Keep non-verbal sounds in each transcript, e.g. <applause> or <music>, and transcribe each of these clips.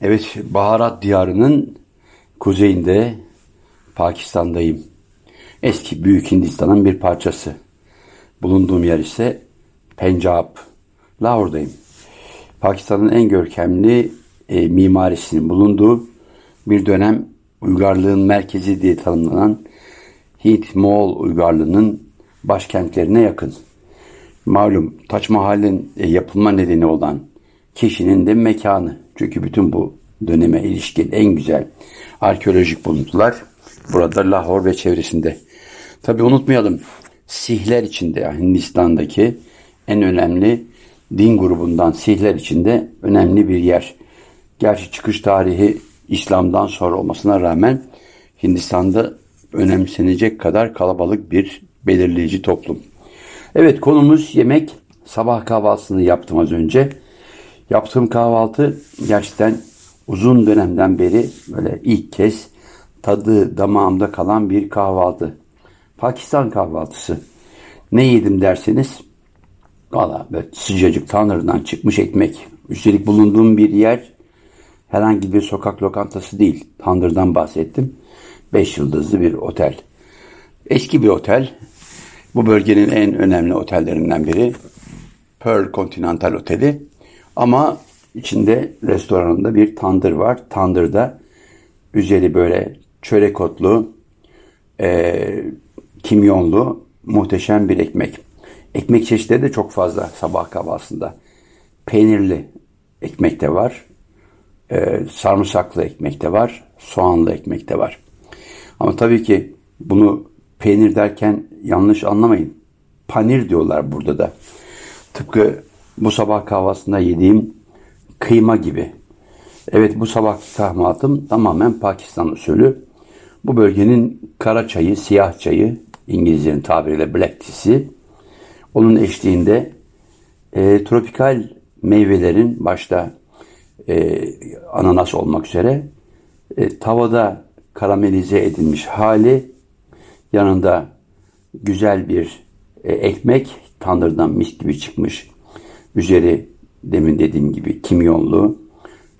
Evet, baharat diyarının kuzeyinde Pakistan'dayım. Eski Büyük Hindistan'ın bir parçası. Bulunduğum yer ise Pencap, Lahor'dayım. Pakistan'ın en görkemli e, mimarisinin bulunduğu bir dönem uygarlığın merkezi diye tanımlanan Hint-Moğol uygarlığının başkentlerine yakın. Malum Taç Mahal'in e, yapılma nedeni olan kişinin de mekanı. Çünkü bütün bu döneme ilişkin en güzel arkeolojik buluntular burada Lahore ve çevresinde. Tabi unutmayalım Sihler içinde yani Hindistan'daki en önemli din grubundan Sihler içinde önemli bir yer. Gerçi çıkış tarihi İslam'dan sonra olmasına rağmen Hindistan'da önemsenecek kadar kalabalık bir belirleyici toplum. Evet konumuz yemek. Sabah kahvaltısını yaptım az önce. Yaptığım kahvaltı gerçekten uzun dönemden beri böyle ilk kez tadı damağımda kalan bir kahvaltı. Pakistan kahvaltısı. Ne yedim derseniz valla böyle sıcacık tanrıdan çıkmış ekmek. Üstelik bulunduğum bir yer herhangi bir sokak lokantası değil. Tandırdan bahsettim. Beş yıldızlı bir otel. Eski bir otel. Bu bölgenin en önemli otellerinden biri. Pearl Continental Oteli. Ama içinde restoranında bir tandır var. Tandırda üzeri böyle çörek otlu, e, kimyonlu muhteşem bir ekmek. Ekmek çeşitleri de çok fazla sabah kahvaltısında. Peynirli ekmek de var. E, sarımsaklı ekmek de var. Soğanlı ekmek de var. Ama tabii ki bunu peynir derken yanlış anlamayın. Panir diyorlar burada da. Tıpkı bu sabah kahvaltısında yediğim kıyma gibi. Evet bu sabah kahvaltım tamamen Pakistan usulü. Bu bölgenin kara çayı, siyah çayı, İngilizcenin tabiriyle black tea'si. Onun eşliğinde e, tropikal meyvelerin başta e, ananas olmak üzere e, tavada karamelize edilmiş hali yanında güzel bir e, ekmek tandırdan mis gibi çıkmış üzeri demin dediğim gibi kimyonlu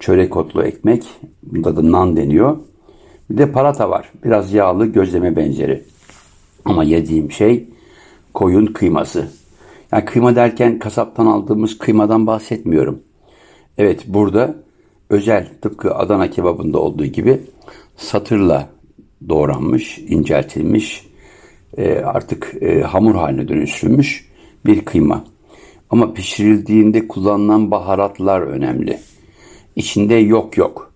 çörek otlu ekmek bunda da nan deniyor. Bir de parata var biraz yağlı gözleme benzeri. Ama yediğim şey koyun kıyması. Yani kıyma derken kasaptan aldığımız kıymadan bahsetmiyorum. Evet burada özel tıpkı Adana kebabında olduğu gibi satırla doğranmış, inceltilmiş, e, artık e, hamur haline dönüştürülmüş bir kıyma. Ama pişirildiğinde kullanılan baharatlar önemli. İçinde yok yok.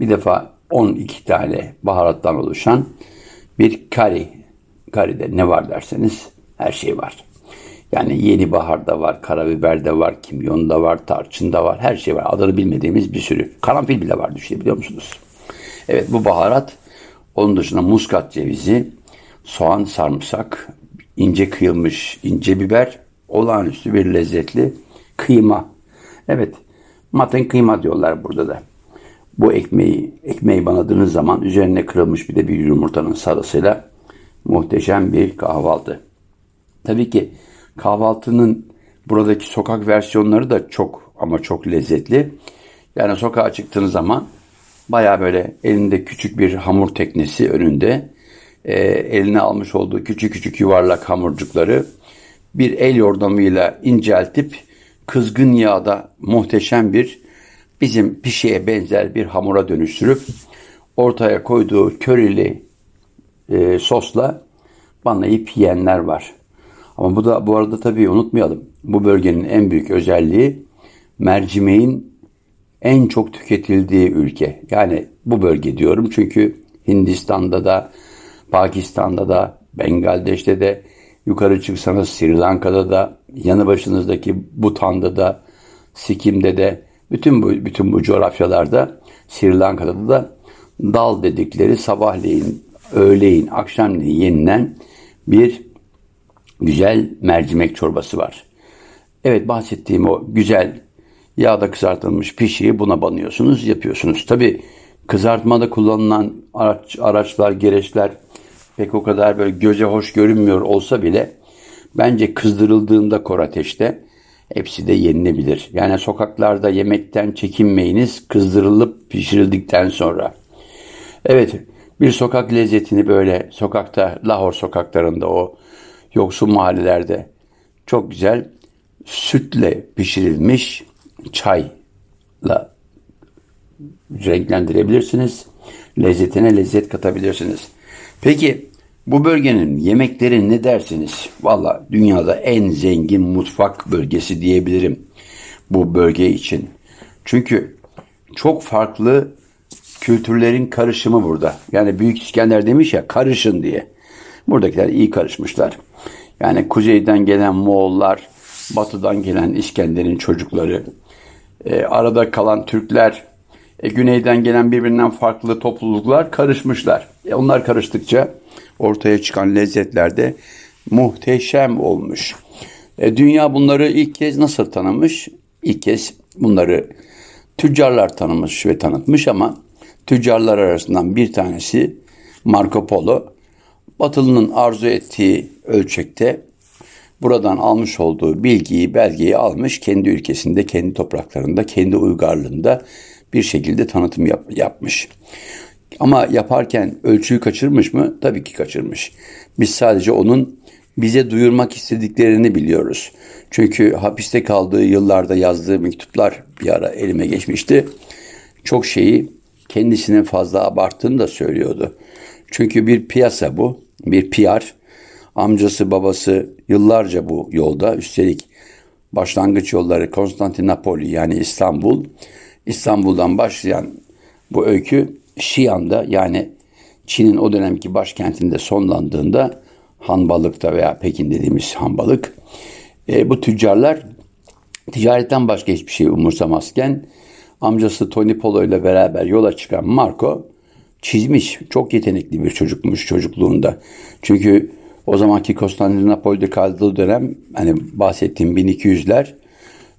Bir defa 12 tane baharattan oluşan bir kari. Karide ne var derseniz her şey var. Yani yeni bahar da var, karabiber de var, kimyon da var, tarçın da var, her şey var. Adını bilmediğimiz bir sürü. Karanfil bile var düşünebiliyor musunuz? Evet bu baharat onun dışında muskat cevizi, soğan, sarımsak, ince kıyılmış ince biber, olağanüstü bir lezzetli kıyma. Evet, maten kıyma diyorlar burada da. Bu ekmeği, ekmeği banadığınız zaman üzerine kırılmış bir de bir yumurtanın sarısıyla muhteşem bir kahvaltı. Tabii ki kahvaltının buradaki sokak versiyonları da çok ama çok lezzetli. Yani sokağa çıktığınız zaman Baya böyle elinde küçük bir hamur teknesi önünde e, eline almış olduğu küçük küçük yuvarlak hamurcukları bir el yordamıyla inceltip kızgın yağda muhteşem bir bizim pişiye benzer bir hamura dönüştürüp ortaya koyduğu körili e, sosla banlayıp yiyenler var. Ama bu da bu arada tabii unutmayalım. Bu bölgenin en büyük özelliği mercimeğin en çok tüketildiği ülke. Yani bu bölge diyorum çünkü Hindistan'da da, Pakistan'da da, Bengaldeş'te de, yukarı çıksanız Sri Lanka'da da, yanı başınızdaki Bhutan'da da, Sikim'de de, bütün bu bütün bu coğrafyalarda, Sri Lanka'da da dal dedikleri sabahleyin, öğleyin, akşamleyin yenilen bir güzel mercimek çorbası var. Evet bahsettiğim o güzel Yağda kızartılmış pişiyi buna banıyorsunuz, yapıyorsunuz. Tabi kızartmada kullanılan araç, araçlar, gereçler pek o kadar böyle göze hoş görünmüyor olsa bile bence kızdırıldığında kor ateşte hepsi de yenilebilir. Yani sokaklarda yemekten çekinmeyiniz kızdırılıp pişirildikten sonra. Evet bir sokak lezzetini böyle sokakta Lahor sokaklarında o yoksul mahallelerde çok güzel sütle pişirilmiş çayla renklendirebilirsiniz. Lezzetine lezzet katabilirsiniz. Peki bu bölgenin yemekleri ne dersiniz? Valla dünyada en zengin mutfak bölgesi diyebilirim bu bölge için. Çünkü çok farklı kültürlerin karışımı burada. Yani Büyük İskender demiş ya karışın diye. Buradakiler iyi karışmışlar. Yani kuzeyden gelen Moğollar, batıdan gelen İskender'in çocukları, e, arada kalan Türkler, e, güneyden gelen birbirinden farklı topluluklar karışmışlar. E, onlar karıştıkça ortaya çıkan lezzetler de muhteşem olmuş. E, dünya bunları ilk kez nasıl tanımış? İlk kez bunları tüccarlar tanımış ve tanıtmış ama tüccarlar arasından bir tanesi Marco Polo Batılı'nın arzu ettiği ölçekte buradan almış olduğu bilgiyi, belgeyi almış kendi ülkesinde, kendi topraklarında, kendi uygarlığında bir şekilde tanıtım yap, yapmış. Ama yaparken ölçüyü kaçırmış mı? Tabii ki kaçırmış. Biz sadece onun bize duyurmak istediklerini biliyoruz. Çünkü hapiste kaldığı yıllarda yazdığı mektuplar bir ara elime geçmişti. Çok şeyi kendisine fazla abarttığını da söylüyordu. Çünkü bir piyasa bu, bir PR. Amcası babası yıllarca bu yolda. Üstelik başlangıç yolları Konstantinopoli yani İstanbul. İstanbul'dan başlayan bu öykü Şiyan'da yani Çin'in o dönemki başkentinde sonlandığında Hanbalık'ta veya Pekin dediğimiz Hanbalık e, bu tüccarlar ticaretten başka hiçbir şey umursamazken amcası Tony Polo ile beraber yola çıkan Marco çizmiş. Çok yetenekli bir çocukmuş çocukluğunda. Çünkü o zamanki Konstantinopol'de kaldığı dönem hani bahsettiğim 1200'ler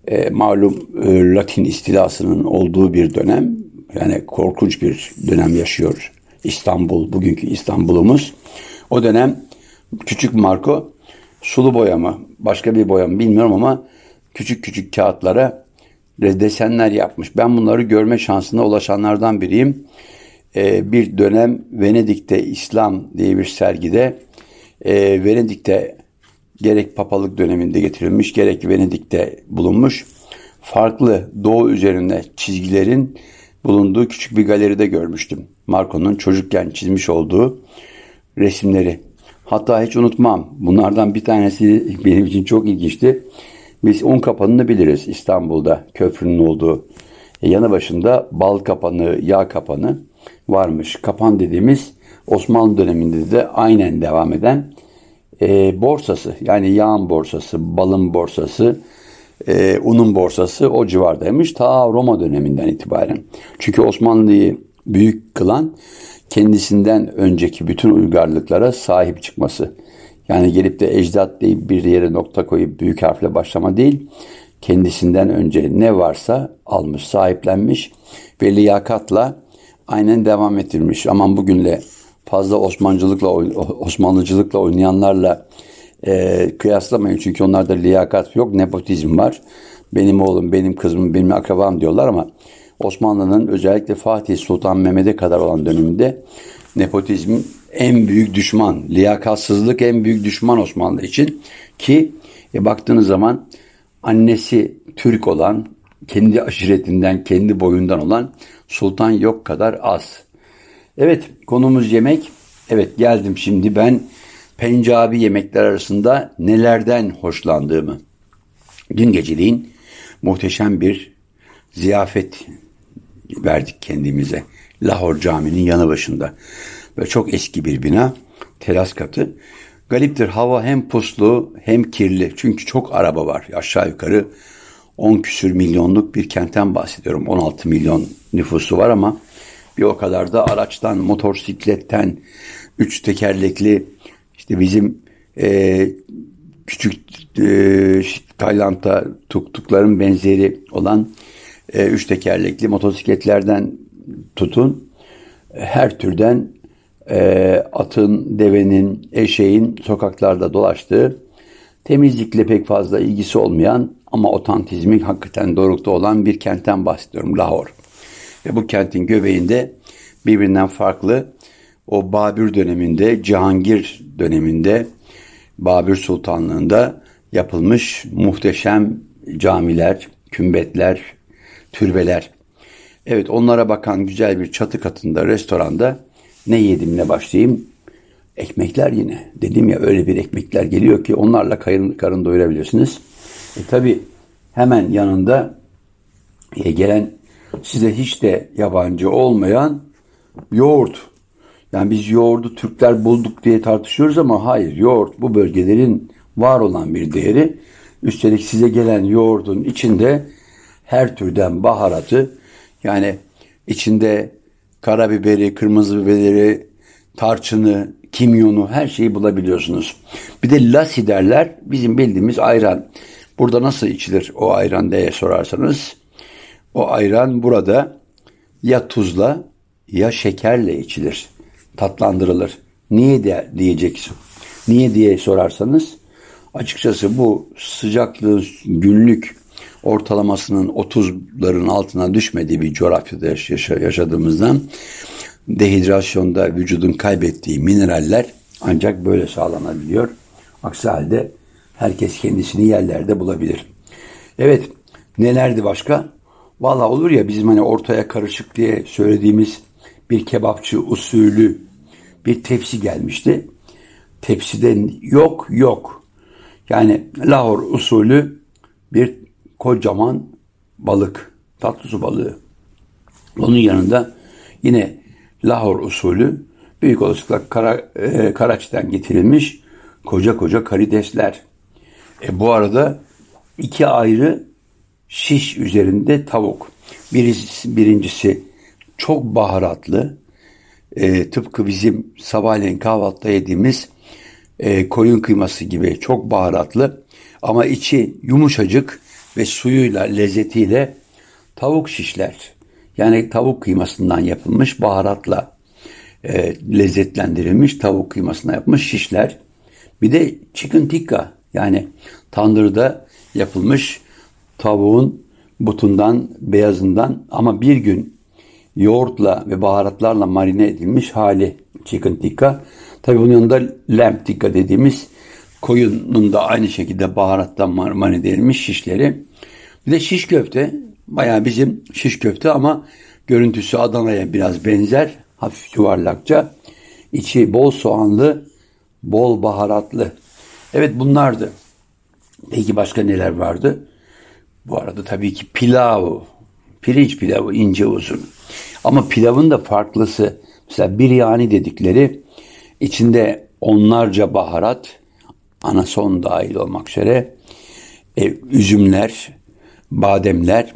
e, malum e, Latin istilasının olduğu bir dönem. Yani korkunç bir dönem yaşıyor İstanbul, bugünkü İstanbul'umuz. O dönem küçük Marco sulu boya mı, başka bir boya mı bilmiyorum ama küçük küçük kağıtlara desenler yapmış. Ben bunları görme şansına ulaşanlardan biriyim. Ee, bir dönem Venedik'te İslam diye bir sergide e, Venedik'te gerek papalık döneminde getirilmiş gerek Venedik'te bulunmuş farklı doğu üzerinde çizgilerin bulunduğu küçük bir galeride görmüştüm. Marco'nun çocukken çizmiş olduğu resimleri. Hatta hiç unutmam. Bunlardan bir tanesi <laughs> benim için çok ilginçti. Biz un kapanını biliriz İstanbul'da köprünün olduğu. E, yanı başında bal kapanı, yağ kapanı varmış. Kapan dediğimiz Osmanlı döneminde de aynen devam eden e, borsası yani yağın borsası, balın borsası, e, unun borsası o civardaymış ta Roma döneminden itibaren. Çünkü Osmanlı'yı büyük kılan kendisinden önceki bütün uygarlıklara sahip çıkması. Yani gelip de ecdat deyip bir yere nokta koyup büyük harfle başlama değil, kendisinden önce ne varsa almış, sahiplenmiş ve liyakatla aynen devam ettirmiş. Aman bugünle fazla Osmancılıkla, Osmanlıcılıkla oynayanlarla e, kıyaslamayın. Çünkü onlarda liyakat yok, nepotizm var. Benim oğlum, benim kızım, benim akrabam diyorlar ama Osmanlı'nın özellikle Fatih Sultan Mehmet'e kadar olan döneminde nepotizm en büyük düşman, liyakatsızlık en büyük düşman Osmanlı için ki e, baktığınız zaman annesi Türk olan, kendi aşiretinden, kendi boyundan olan sultan yok kadar az. Evet, konumuz yemek. Evet, geldim şimdi ben Pencabi yemekler arasında nelerden hoşlandığımı. Dün geceliğin muhteşem bir ziyafet verdik kendimize. Lahor Camii'nin yanı başında. Ve çok eski bir bina. Teras katı. Galiptir hava hem puslu hem kirli. Çünkü çok araba var. Aşağı yukarı 10 küsür milyonluk bir kentten bahsediyorum. 16 milyon nüfusu var ama bir o kadar da araçtan, motosikletten, üç tekerlekli işte bizim e, küçük e, Tayland'da tuktukların benzeri olan e, üç tekerlekli motosikletlerden tutun her türden e, atın, devenin, eşeğin sokaklarda dolaştığı temizlikle pek fazla ilgisi olmayan ama otantizmi hakikaten dorukta olan bir kentten bahsediyorum. Lahore. Ve bu kentin göbeğinde birbirinden farklı o Babür döneminde, Cihangir döneminde, Babür Sultanlığında yapılmış muhteşem camiler, kümbetler, türbeler. Evet onlara bakan güzel bir çatı katında restoranda ne yedimle başlayayım? Ekmekler yine. Dedim ya öyle bir ekmekler geliyor ki onlarla karın, karın doyurabilirsiniz. E tabi hemen yanında e, gelen size hiç de yabancı olmayan yoğurt. Yani biz yoğurdu Türkler bulduk diye tartışıyoruz ama hayır yoğurt bu bölgelerin var olan bir değeri. Üstelik size gelen yoğurdun içinde her türden baharatı yani içinde karabiberi, kırmızı biberi, tarçını, kimyonu her şeyi bulabiliyorsunuz. Bir de lasi derler. Bizim bildiğimiz ayran. Burada nasıl içilir o ayran diye sorarsanız o ayran burada ya tuzla ya şekerle içilir. Tatlandırılır. Niye de diyeceksin. Niye diye sorarsanız açıkçası bu sıcaklığı günlük ortalamasının 30'ların altına düşmediği bir coğrafyada yaşadığımızdan dehidrasyonda vücudun kaybettiği mineraller ancak böyle sağlanabiliyor. Aksi halde herkes kendisini yerlerde bulabilir. Evet nelerdi başka? Valla olur ya bizim hani ortaya karışık diye söylediğimiz bir kebapçı usulü bir tepsi gelmişti. Tepside yok yok. Yani Lahor usulü bir kocaman balık, tatlı su balığı. Onun yanında yine Lahor usulü büyük olasılıkla Kara, e, Karaç'tan getirilmiş koca koca karidesler. E, bu arada iki ayrı şiş üzerinde tavuk. Birisi, birincisi çok baharatlı. E, tıpkı bizim sabahleyin kahvaltıda yediğimiz e, koyun kıyması gibi çok baharatlı. Ama içi yumuşacık ve suyuyla, lezzetiyle tavuk şişler. Yani tavuk kıymasından yapılmış baharatla e, lezzetlendirilmiş tavuk kıymasına yapmış şişler. Bir de chicken tikka yani tandırda yapılmış tavuğun butundan, beyazından ama bir gün yoğurtla ve baharatlarla marine edilmiş hali chicken tikka. Tabi bunun yanında lamb tikka dediğimiz koyunun da aynı şekilde baharatla marine edilmiş şişleri. Bir de şiş köfte. Bayağı bizim şiş köfte ama görüntüsü Adana'ya biraz benzer. Hafif yuvarlakça. İçi bol soğanlı, bol baharatlı. Evet bunlardı. Peki başka neler vardı? Bu arada tabii ki pilav. Pirinç pilavı ince uzun. Ama pilavın da farklısı. Mesela biryani dedikleri içinde onlarca baharat, anason dahil olmak üzere e, üzümler, bademler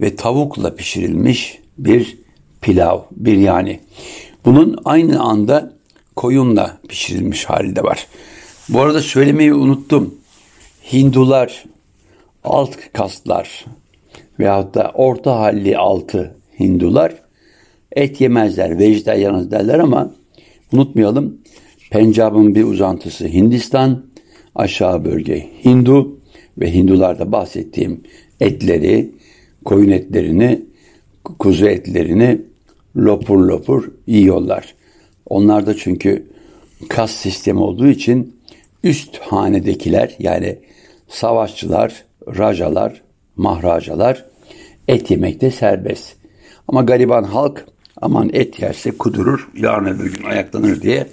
ve tavukla pişirilmiş bir pilav, biryani. Bunun aynı anda koyunla pişirilmiş hali de var. Bu arada söylemeyi unuttum. Hindular, alt kastlar veyahut da orta halli altı Hindular et yemezler, vejetaryanız derler ama unutmayalım Pencab'ın bir uzantısı Hindistan, aşağı bölge Hindu ve Hindularda bahsettiğim etleri, koyun etlerini, kuzu etlerini lopur lopur yiyorlar. Onlar da çünkü kas sistemi olduğu için üst hanedekiler yani savaşçılar, rajalar, mahracalar et yemekte serbest. Ama gariban halk aman et yerse kudurur, yarın öbür gün ayaklanır diye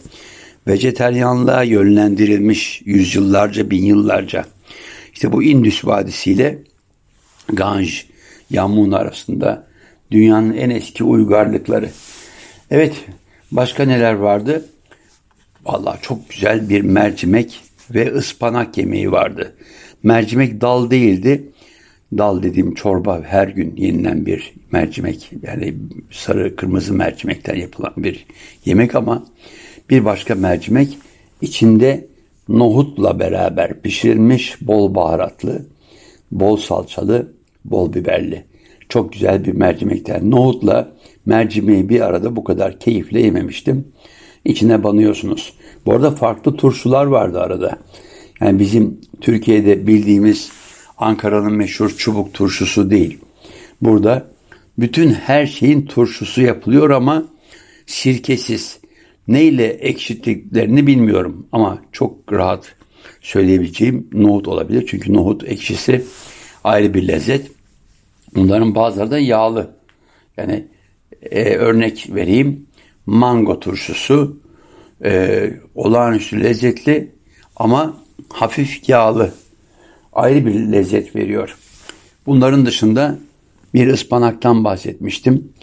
vejeteryanlığa yönlendirilmiş yüzyıllarca, bin yıllarca. İşte bu Indus Vadisi ile Ganj, Yamun arasında dünyanın en eski uygarlıkları. Evet, başka neler vardı? Vallahi çok güzel bir mercimek ve ıspanak yemeği vardı. Mercimek dal değildi. Dal dediğim çorba her gün yenilen bir mercimek. Yani sarı kırmızı mercimekten yapılan bir yemek ama bir başka mercimek içinde nohutla beraber pişirilmiş bol baharatlı, bol salçalı, bol biberli. Çok güzel bir mercimekten. Nohutla mercimeği bir arada bu kadar keyifle yememiştim. İçine banıyorsunuz. Bu arada farklı turşular vardı arada. Yani bizim Türkiye'de bildiğimiz Ankara'nın meşhur çubuk turşusu değil. Burada bütün her şeyin turşusu yapılıyor ama sirkesiz. Neyle ekşittiklerini bilmiyorum ama çok rahat söyleyebileceğim nohut olabilir. Çünkü nohut ekşisi ayrı bir lezzet. Bunların bazıları da yağlı. Yani e, örnek vereyim. Mango turşusu e, olağanüstü lezzetli ama hafif yağlı. Ayrı bir lezzet veriyor. Bunların dışında bir ıspanaktan bahsetmiştim.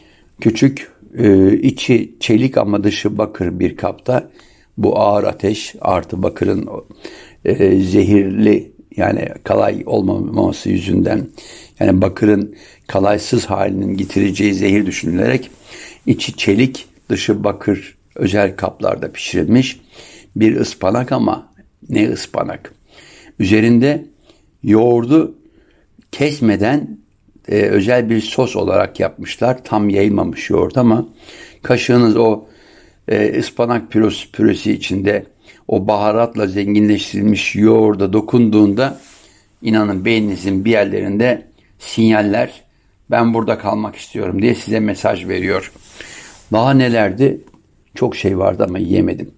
Küçük e, içi çelik ama dışı bakır bir kapta. Bu ağır ateş artı bakırın e, zehirli yani kalay olmaması yüzünden yani bakırın kalaysız halinin getireceği zehir düşünülerek içi çelik dışı bakır özel kaplarda pişirilmiş bir ıspanak ama ne ıspanak. Üzerinde yoğurdu kesmeden e, özel bir sos olarak yapmışlar. Tam yayılmamış yoğurt ama kaşığınız o e, ıspanak püresi, püresi içinde o baharatla zenginleştirilmiş yoğurda dokunduğunda inanın beyninizin bir yerlerinde sinyaller ben burada kalmak istiyorum diye size mesaj veriyor. Daha nelerdi? Çok şey vardı ama yiyemedim.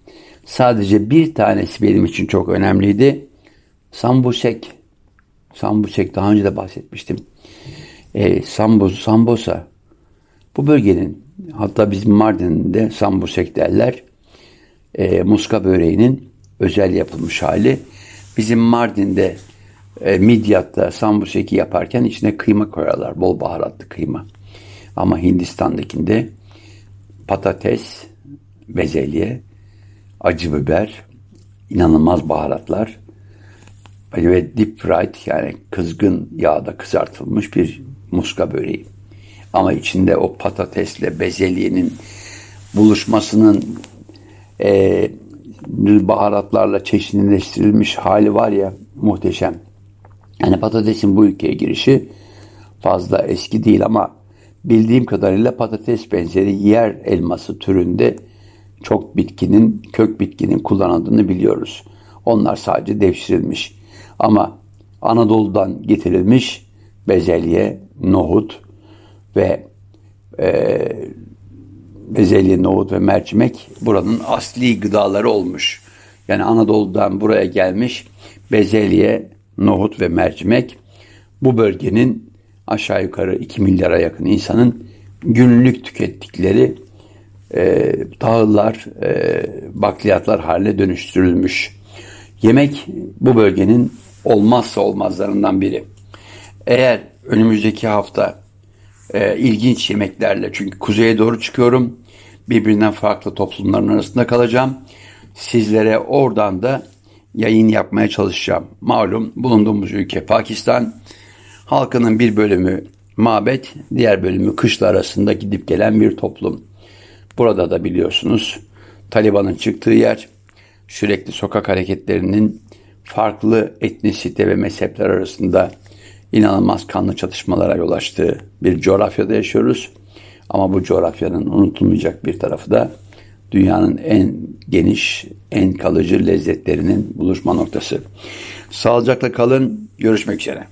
Sadece bir tanesi benim için çok önemliydi. Sambusek. Sambusek daha önce de bahsetmiştim. E, Sambuz, Sambosa. Bu bölgenin hatta bizim Mardin'de Sambusek derler. E, muska böreğinin özel yapılmış hali. Bizim Mardin'de e, Midyat'ta Sambusek'i yaparken içine kıyma koyarlar. Bol baharatlı kıyma. Ama Hindistan'dakinde patates, bezelye, acı biber, inanılmaz baharatlar ve deep fried yani kızgın yağda kızartılmış bir muska böreği. Ama içinde o patatesle bezelyenin buluşmasının e, baharatlarla çeşitlileştirilmiş hali var ya muhteşem. Yani patatesin bu ülkeye girişi fazla eski değil ama bildiğim kadarıyla patates benzeri yer elması türünde çok bitkinin, kök bitkinin kullanıldığını biliyoruz. Onlar sadece devşirilmiş. Ama Anadolu'dan getirilmiş bezelye, nohut ve e, bezelye, nohut ve mercimek buranın asli gıdaları olmuş. Yani Anadolu'dan buraya gelmiş bezelye, nohut ve mercimek bu bölgenin aşağı yukarı 2 milyara yakın insanın günlük tükettikleri e, tahıllar, e, bakliyatlar haline dönüştürülmüş. Yemek bu bölgenin olmazsa olmazlarından biri. Eğer önümüzdeki hafta e, ilginç yemeklerle çünkü kuzeye doğru çıkıyorum. Birbirinden farklı toplumların arasında kalacağım. Sizlere oradan da yayın yapmaya çalışacağım. Malum bulunduğumuz ülke Pakistan. Halkının bir bölümü mabet, diğer bölümü kışla arasında gidip gelen bir toplum. Burada da biliyorsunuz Taliban'ın çıktığı yer sürekli sokak hareketlerinin farklı etnisite ve mezhepler arasında inanılmaz kanlı çatışmalara yol açtığı bir coğrafyada yaşıyoruz. Ama bu coğrafyanın unutulmayacak bir tarafı da dünyanın en geniş, en kalıcı lezzetlerinin buluşma noktası. Sağlıcakla kalın, görüşmek üzere.